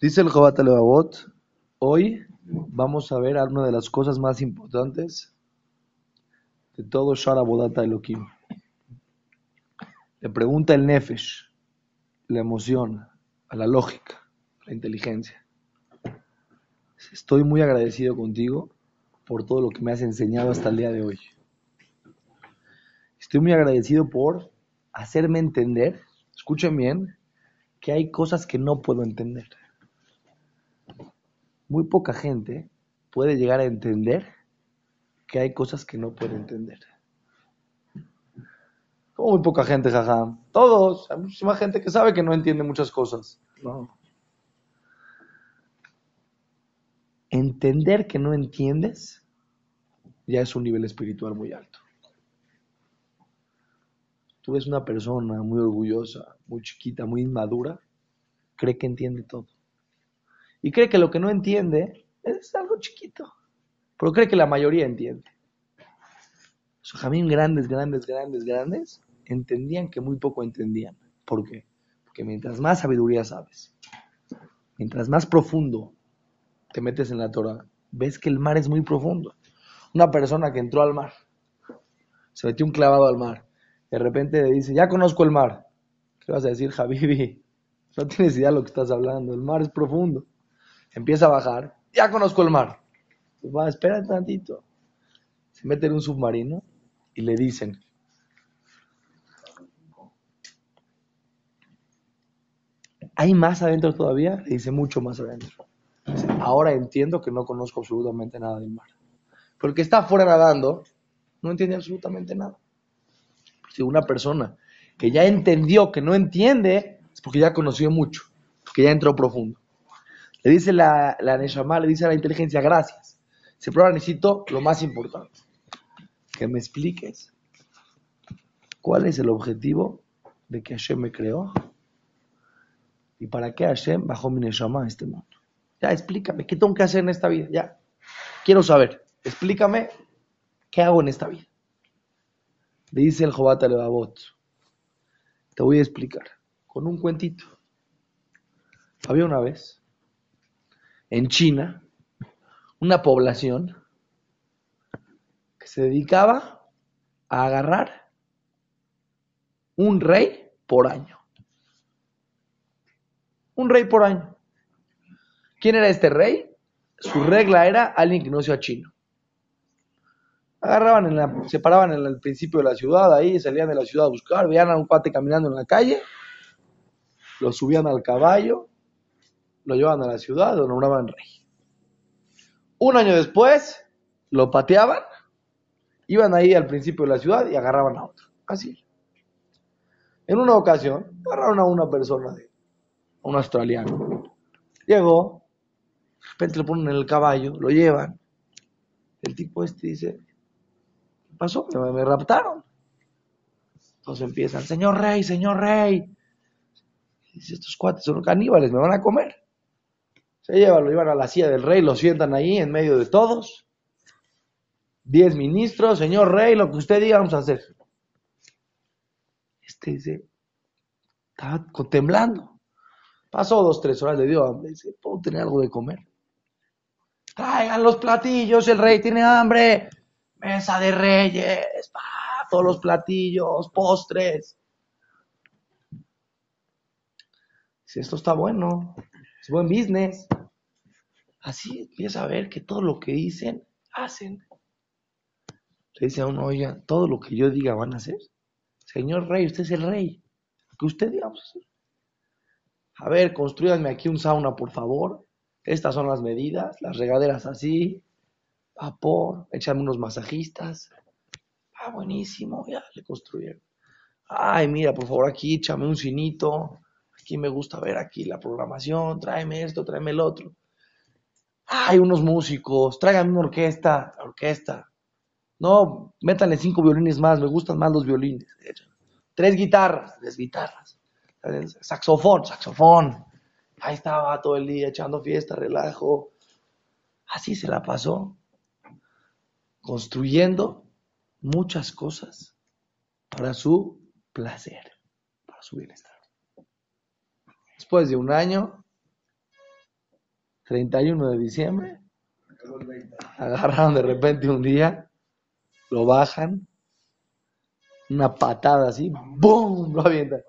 Dice el Jobat Levavot, hoy vamos a ver una de las cosas más importantes de todo Shara Bodata Elohim. Le pregunta el Nefesh, la emoción, a la lógica, a la inteligencia. Estoy muy agradecido contigo por todo lo que me has enseñado hasta el día de hoy. Estoy muy agradecido por hacerme entender, escuchen bien, que hay cosas que no puedo entender. Muy poca gente puede llegar a entender que hay cosas que no puede entender. Como muy poca gente, jaja. Todos, hay muchísima gente que sabe que no entiende muchas cosas. No. Entender que no entiendes ya es un nivel espiritual muy alto. Tú ves una persona muy orgullosa, muy chiquita, muy inmadura, cree que entiende todo. Y cree que lo que no entiende es algo chiquito, pero cree que la mayoría entiende. Los jamín grandes, grandes, grandes, grandes, entendían que muy poco entendían. ¿Por qué? Porque mientras más sabiduría sabes, mientras más profundo te metes en la Torah, ves que el mar es muy profundo. Una persona que entró al mar, se metió un clavado al mar, de repente le dice, ya conozco el mar. ¿Qué vas a decir, Javibi? No tienes idea de lo que estás hablando, el mar es profundo. Empieza a bajar, ya conozco el mar. Va, espera tantito. Se mete en un submarino y le dicen, ¿hay más adentro todavía? Le dice, mucho más adentro. Ahora entiendo que no conozco absolutamente nada del mar. Porque está afuera nadando, no entiende absolutamente nada si una persona que ya entendió que no entiende, es porque ya conoció mucho, porque ya entró profundo. Le dice la, la Neshama, le dice a la inteligencia, gracias. Se prueba, necesito lo más importante. Que me expliques cuál es el objetivo de que Hashem me creó y para qué Hashem bajó mi Neshama a este mundo. Ya, explícame, ¿qué tengo que hacer en esta vida? Ya, quiero saber. Explícame qué hago en esta vida. Le dice el Jobat Levavot. Te voy a explicar con un cuentito. Había una vez en China una población que se dedicaba a agarrar un rey por año. Un rey por año. ¿Quién era este rey? Su regla era alguien que no sea chino agarraban, en la, se paraban en el principio de la ciudad, ahí salían de la ciudad a buscar, veían a un cuate caminando en la calle, lo subían al caballo, lo llevaban a la ciudad, lo nombraban rey. Un año después, lo pateaban, iban ahí al principio de la ciudad y agarraban a otro. Así. En una ocasión, agarraron a una persona, a un australiano. Llegó, de repente lo ponen en el caballo, lo llevan. El tipo este dice, pasó? Me, raptaron. Entonces empiezan, señor rey, señor rey. Dice, estos cuates son caníbales, me van a comer. Se llevan, lo llevan a la silla del rey, lo sientan ahí en medio de todos. Diez ministros, señor rey, lo que usted diga vamos a hacer. Este dice, estaba temblando. Pasó dos, tres horas, le dio hambre. Dice, ¿puedo tener algo de comer? Traigan los platillos, el rey tiene hambre mesa de reyes, todos los platillos, postres. Si esto está bueno, es buen business. Así empieza a ver que todo lo que dicen, hacen. Le dice a uno, oiga, todo lo que yo diga van a hacer. Señor rey, usted es el rey. Que usted diga, a. A ver, construyanme aquí un sauna, por favor. Estas son las medidas, las regaderas así, vapor, échame unos masajistas. Ah, buenísimo, ya le construyeron. Ay, mira, por favor, aquí échame un cinito. Aquí me gusta ver aquí la programación. Tráeme esto, tráeme el otro. Hay unos músicos, tráigame una orquesta, orquesta. No, métanle cinco violines más, me gustan más los violines. Tres guitarras, tres guitarras. Saxofón, saxofón. Ahí estaba todo el día echando fiesta, relajo. Así se la pasó construyendo muchas cosas para su placer, para su bienestar. Después de un año, 31 de diciembre, agarraron de repente un día, lo bajan, una patada así, ¡boom! Lo avientan.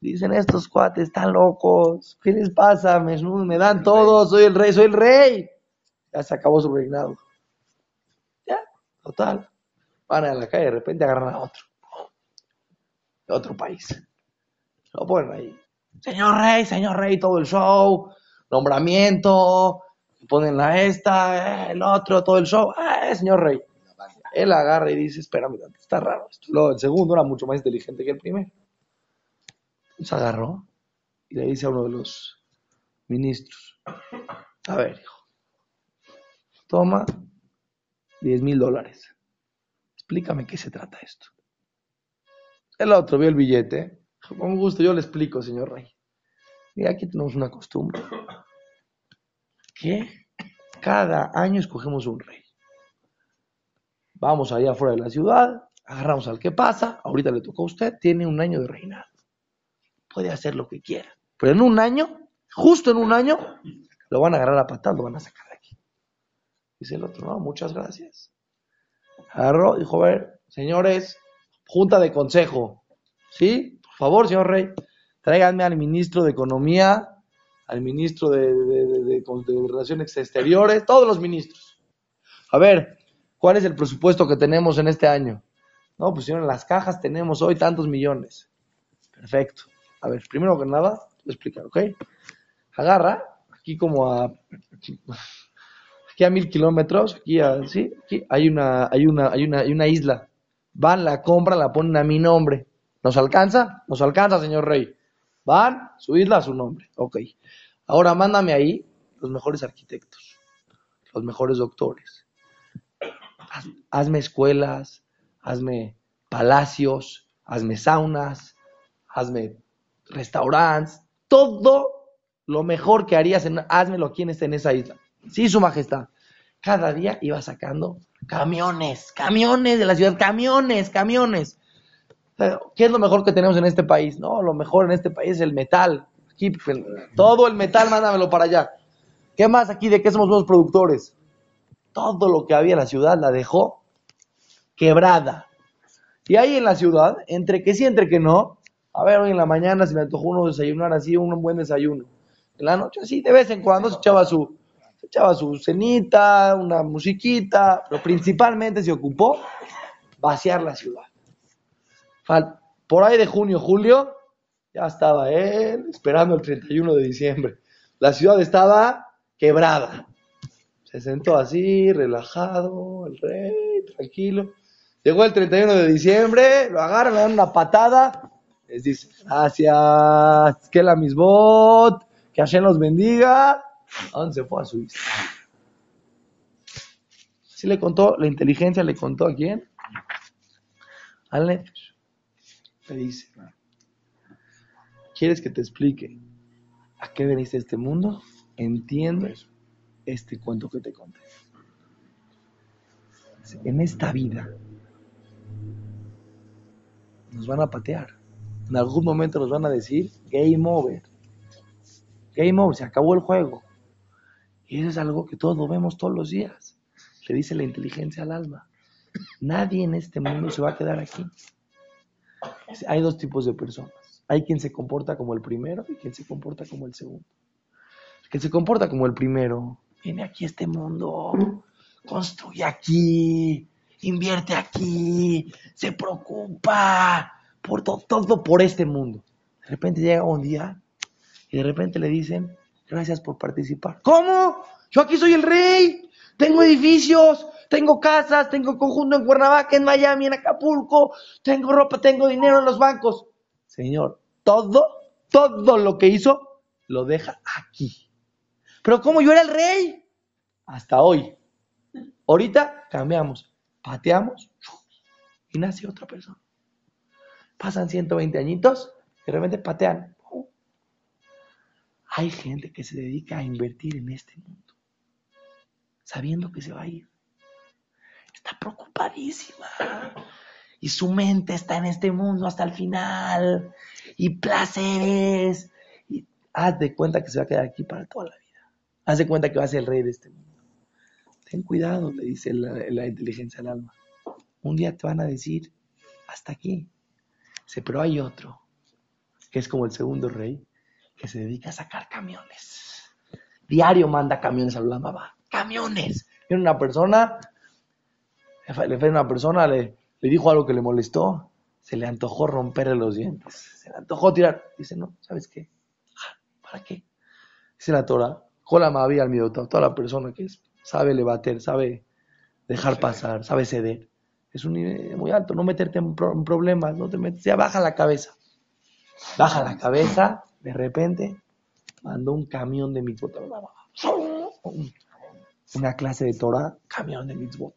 Dicen estos cuates, están locos, ¿qué les pasa? Me, me dan todo, soy el rey, soy el rey. Ya se acabó su reinado. Ya, total. Van a la calle, de repente agarran a otro. De otro país. Lo ponen ahí. Señor rey, señor rey, todo el show, nombramiento, ponen la esta, el otro, todo el show. Eh, señor rey. Él agarra y dice, espérame, está raro esto. Luego, el segundo era mucho más inteligente que el primero. Se agarró y le dice a uno de los ministros, a ver, hijo, toma 10 mil dólares. Explícame qué se trata esto. El otro vio el billete. Con gusto, yo le explico, señor rey. Y aquí tenemos una costumbre. Que cada año escogemos un rey. Vamos allá afuera de la ciudad, agarramos al que pasa, ahorita le tocó a usted, tiene un año de reinado. Puede hacer lo que quiera. Pero en un año, justo en un año, lo van a agarrar a patar, lo van a sacar. Dice el otro, no, muchas gracias. Agarró, dijo, a ver, señores, junta de consejo, ¿sí? Por favor, señor rey, tráiganme al ministro de Economía, al ministro de, Relaciones Exteriores, todos los ministros. A ver, ¿Cuál es el presupuesto que tenemos en este año? No, pues en las cajas tenemos hoy tantos millones. Perfecto. A ver, primero que nada, voy a explicar, ¿ok? Agarra, aquí como a, aquí a mil kilómetros, aquí, a, aquí hay, una, hay, una, hay, una, hay una isla. Van, la compran, la ponen a mi nombre. ¿Nos alcanza? Nos alcanza, señor rey. Van, su isla su nombre. Ok. Ahora mándame ahí los mejores arquitectos, los mejores doctores, hazme escuelas, hazme palacios, hazme saunas, hazme restaurantes, todo lo mejor que harías, en, házmelo aquí en, en esa isla. Sí, su majestad. Cada día iba sacando camiones, camiones de la ciudad, camiones, camiones. ¿Qué es lo mejor que tenemos en este país? No, lo mejor en este país es el metal. Aquí, todo el metal, mándamelo para allá. ¿Qué más aquí? ¿De qué somos los productores? todo lo que había en la ciudad la dejó quebrada. Y ahí en la ciudad, entre que sí, entre que no, a ver, hoy en la mañana se me antojó uno desayunar así, un buen desayuno. En la noche, así, de vez en cuando se echaba su, se echaba su cenita, una musiquita, pero principalmente se ocupó vaciar la ciudad. Por ahí de junio, julio, ya estaba él esperando el 31 de diciembre. La ciudad estaba quebrada. Se sentó así, relajado, el rey, tranquilo. Llegó el 31 de diciembre, lo agarran, le dan una patada, les dice, gracias, que la misbot, que Hashem los bendiga. ¿A dónde se fue a su hija? Sí le contó, la inteligencia le contó a quién? Al Nefesh. Le dice, ¿quieres que te explique a qué veniste a este mundo? ¿Entiendes? este cuento que te conté. En esta vida nos van a patear. En algún momento nos van a decir game over. Game over, se acabó el juego. Y eso es algo que todos vemos todos los días. Le dice la inteligencia al alma. Nadie en este mundo se va a quedar aquí. Hay dos tipos de personas. Hay quien se comporta como el primero y quien se comporta como el segundo. El que se comporta como el primero viene aquí a este mundo, construye aquí, invierte aquí, se preocupa por todo, todo por este mundo. De repente llega un día y de repente le dicen, gracias por participar. ¿Cómo? Yo aquí soy el rey, tengo edificios, tengo casas, tengo conjunto en Cuernavaca, en Miami, en Acapulco, tengo ropa, tengo dinero en los bancos. Señor, todo, todo lo que hizo, lo deja aquí. Pero como yo era el rey, hasta hoy. Ahorita cambiamos, pateamos y nace otra persona. Pasan 120 añitos y de repente patean. Hay gente que se dedica a invertir en este mundo, sabiendo que se va a ir. Está preocupadísima. Y su mente está en este mundo hasta el final. Y placeres. Y haz de cuenta que se va a quedar aquí para toda la vida. Haz de cuenta que vas a ser el rey de este mundo. Ten cuidado, le dice la, inteligencia al alma. Un día te van a decir, hasta aquí. Pero hay otro, que es como el segundo rey, que se dedica a sacar camiones. Diario manda camiones a la mamá. ¡Camiones! Viene una persona, le fue una persona, le, le dijo algo que le molestó, se le antojó romperle los dientes, se le antojó tirar. Dice, no, ¿sabes qué? ¿Para qué? Dice la Torah, Jola Mavi al toda la persona que es, sabe levater, sabe dejar pasar, sabe ceder. Es un nivel muy alto, no meterte en, problemas, no te metes, ya baja la cabeza. Baja la cabeza, de repente, mandó un camión de mitzvot. Una clase de Torah, camión de mitzvot.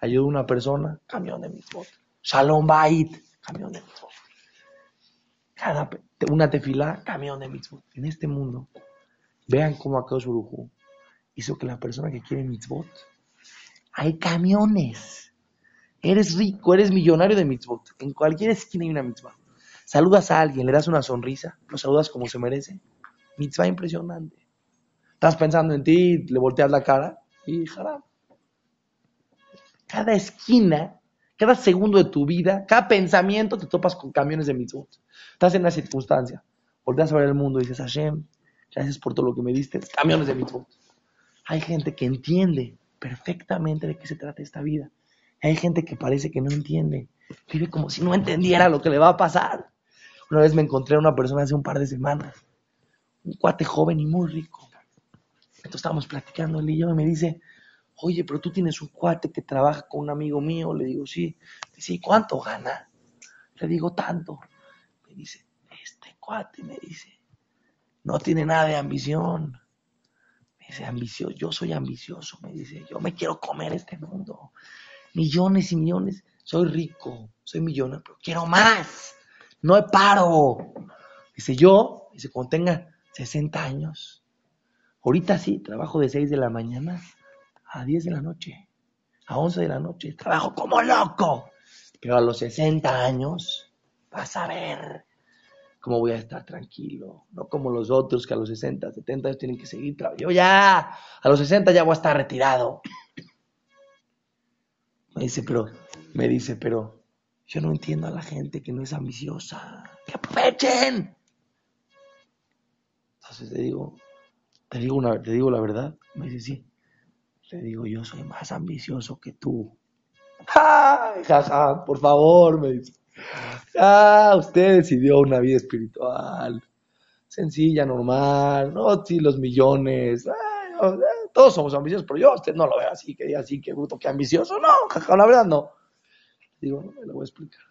Ayuda a una persona, camión de mitzvot. Shalom Bait, camión de mitzvot. Cada, una tefilá, camión de mitzvot. En este mundo, vean cómo Akadosh Baruj hizo que la persona que quiere mitzvot, hay camiones. Eres rico, eres millonario de mitzvot. En cualquier esquina hay una mitzvah. Saludas a alguien, le das una sonrisa, lo saludas como se merece. Mitzvah impresionante. Estás pensando en ti, le volteas la cara y jarab. Cada esquina cada segundo de tu vida, cada pensamiento te topas con camiones de mitzvot. Estás en una circunstancia, volteas a ver el mundo y dices, Hashem, gracias por todo lo que me diste, camiones de mitzvot. Hay gente que entiende perfectamente de qué se trata esta vida. Hay gente que parece que no entiende. Vive como si no entendiera lo que le va a pasar. Una vez me encontré a una persona hace un par de semanas, un cuate joven y muy rico. Entonces estábamos platicando él y yo y me dice, Oye, pero tú tienes un cuate que trabaja con un amigo mío. Le digo, sí. Dice, ¿y cuánto gana? Le digo, tanto. Me dice, este cuate, me dice, no tiene nada de ambición. Me dice, ambicioso, yo soy ambicioso. Me dice, yo me quiero comer este mundo. Millones y millones. Soy rico, soy millonario, pero quiero más. No paro. Dice, yo, dice, cuando tenga 60 años, ahorita sí, trabajo de 6 de la mañana a 10 de la noche, a 11 de la noche, trabajo como loco. Pero a los 60 años vas a ver cómo voy a estar tranquilo. No como los otros que a los 60, 70 años tienen que seguir trabajando. Yo ya, a los 60 ya voy a estar retirado. Me dice, pero, me dice, pero yo no entiendo a la gente que no es ambiciosa. ¡Que aprovechen! Entonces te digo, te digo, una, te digo la verdad. Me dice, sí. Le digo, yo soy más ambicioso que tú. ¡Ay, jaja! Por favor, me dice. Ah, usted decidió una vida espiritual. Sencilla, normal. No, sí, los millones. todos somos ambiciosos, pero yo usted no lo ve así, que diga así, que bruto, que ambicioso. No, jaja, la verdad no. Digo, no me lo voy a explicar.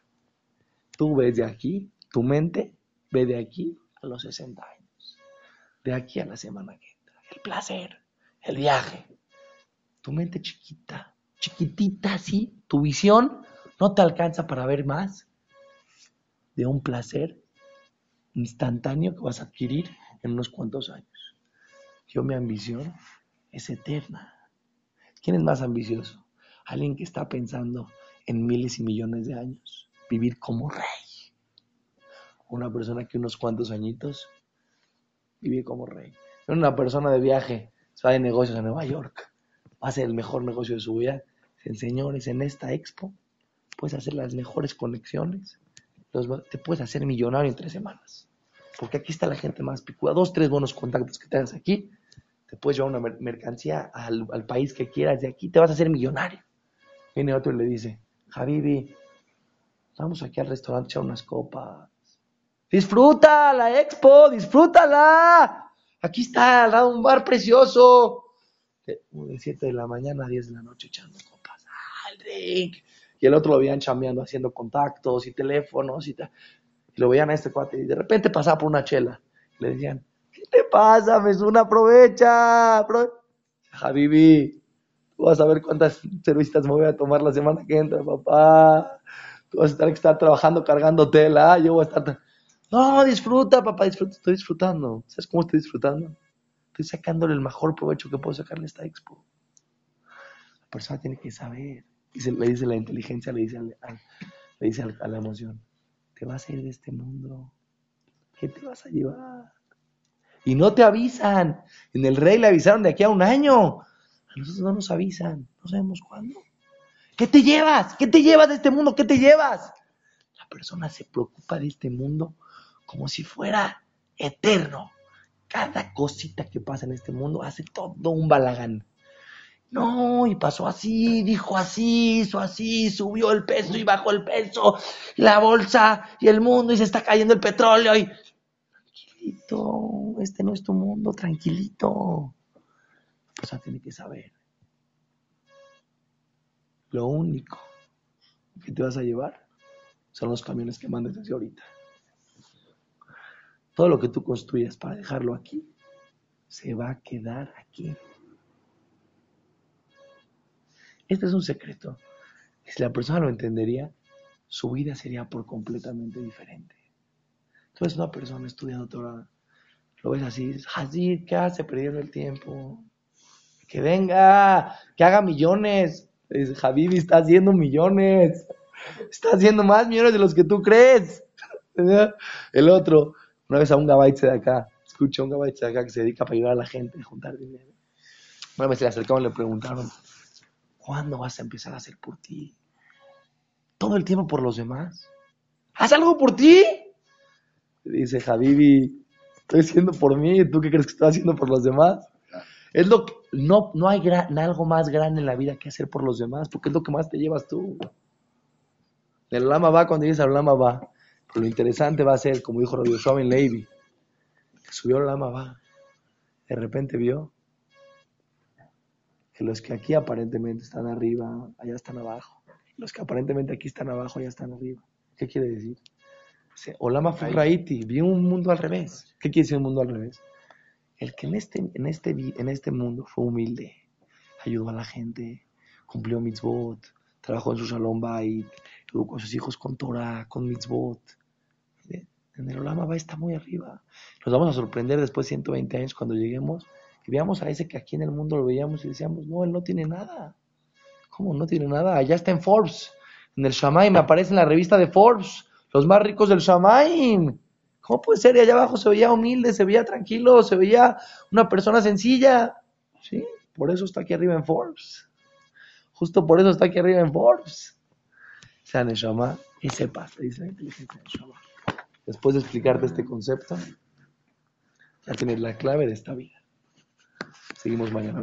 Tú ves de aquí, tu mente ve de aquí a los 60 años. De aquí a la semana que entra. El placer, el viaje, tu mente chiquita, chiquitita así, tu visión no te alcanza para ver más de un placer instantáneo que vas a adquirir en unos cuantos años. Yo mi ambición es eterna. ¿Quién es más ambicioso? Alguien que está pensando en miles y millones de años, vivir como rey. Una persona que unos cuantos añitos vive como rey. Una persona de viaje, se va de negocios a Nueva York va a ser el mejor negocio de su vida. Señores, en esta expo puedes hacer las mejores conexiones, te puedes hacer millonario en tres semanas. Porque aquí está la gente más picuda. Dos, tres buenos contactos que tengas aquí, te puedes llevar una mercancía al, país que quieras de aquí, te vas a hacer millonario. Viene otro y le dice, Javibi, vamos aquí al restaurante a echar unas copas. Disfruta la expo, disfrútala. Aquí está al lado un bar precioso de 7 de la mañana a 10 de la noche echando copas. ¡Ah, drink! Y el otro lo veían chambeando, haciendo contactos y teléfonos y, lo veían a este cuate y de repente pasaba por una chela. Le decían, ¿qué te pasa, una Aprovecha. Javibi, vas a ver cuántas cervecitas me voy a tomar la semana que entra, papá. Tú vas a estar, estar trabajando cargando tela. Yo voy a estar... No, disfruta, papá, disfruta. Estoy disfrutando. ¿Sabes cómo estoy disfrutando? Estoy sacándole el mejor provecho que puedo sacarle a esta expo. La persona tiene que saber. Y le dice la inteligencia, le dice, le dice a la emoción, te vas a ir de este mundo. ¿Qué te vas a llevar? Y no te avisan. En el rey le avisaron de aquí a un año. A nosotros no nos avisan. No sabemos cuándo. ¿Qué te llevas? ¿Qué te llevas de este mundo? ¿Qué te llevas? La persona se preocupa de este mundo como si fuera eterno. Cada cosita que pasa en este mundo hace todo un balagán. No, y pasó así, dijo así, hizo así, subió el peso y bajó el peso, la bolsa y el mundo y se está cayendo el petróleo y... Tranquilito, este no es tu mundo, tranquilito. Persona tiene que saber. Lo único que te vas a llevar son los camiones que mandes desde ahorita. Todo lo que tú construyas para dejarlo aquí, se va a quedar aquí. Este es un secreto. Si la persona lo entendería, su vida sería por completamente diferente. Tú ves una persona estudiando Torah, lo ves así, así, ¿qué hace perdiendo el tiempo? Que venga, que haga millones. Dice, Javibi está haciendo millones. Está haciendo más millones de los que tú crees. El otro, una vez a un gabaitse de acá, escucha un gabaitse de acá que se dedica para ayudar a la gente a juntar dinero. Una vez se le acercaron y le preguntaron, ¿cuándo vas a empezar a hacer por ti? ¿Todo el tiempo por los demás? ¿Haz algo por ti? Dice Javibi, estoy haciendo por mí, ¿tú qué crees que estoy haciendo por los demás? Es lo que, no, no hay algo más grande en la vida que hacer por los demás, porque es lo que más te llevas tú. El lama va cuando dices al lama va lo interesante va a ser, como dijo Rabbi Yoshua Ben Levi, que subió el lama va. De repente vio que los que aquí aparentemente están arriba, allá están abajo. Los que aparentemente aquí están abajo, allá están arriba. ¿Qué quiere decir? Olama Furaiti, vio un mundo al revés. ¿Qué quiere decir un mundo al revés? El que en este, en este, en este mundo fue humilde, ayudó a la gente, cumplió mitzvot, trabajó en su salón bait, educó a sus hijos con Torah, con mitzvot, en el Olama va está muy arriba. Nos vamos a sorprender después de 120 años cuando lleguemos y veamos a ese que aquí en el mundo lo veíamos y decíamos, no, él no tiene nada. ¿Cómo no tiene nada? Allá está en Forbes. En el Shamaim aparece en la revista de Forbes. Los más ricos del Shamaim. ¿Cómo puede ser? Y allá abajo se veía humilde, se veía tranquilo, se veía una persona sencilla. Sí, por eso está aquí arriba en Forbes. Justo por eso está aquí arriba en Forbes. Sea Neshama y sepas, dice la inteligencia después de explicarte este concepto, ya tienes la clave de esta vida. Seguimos mañana.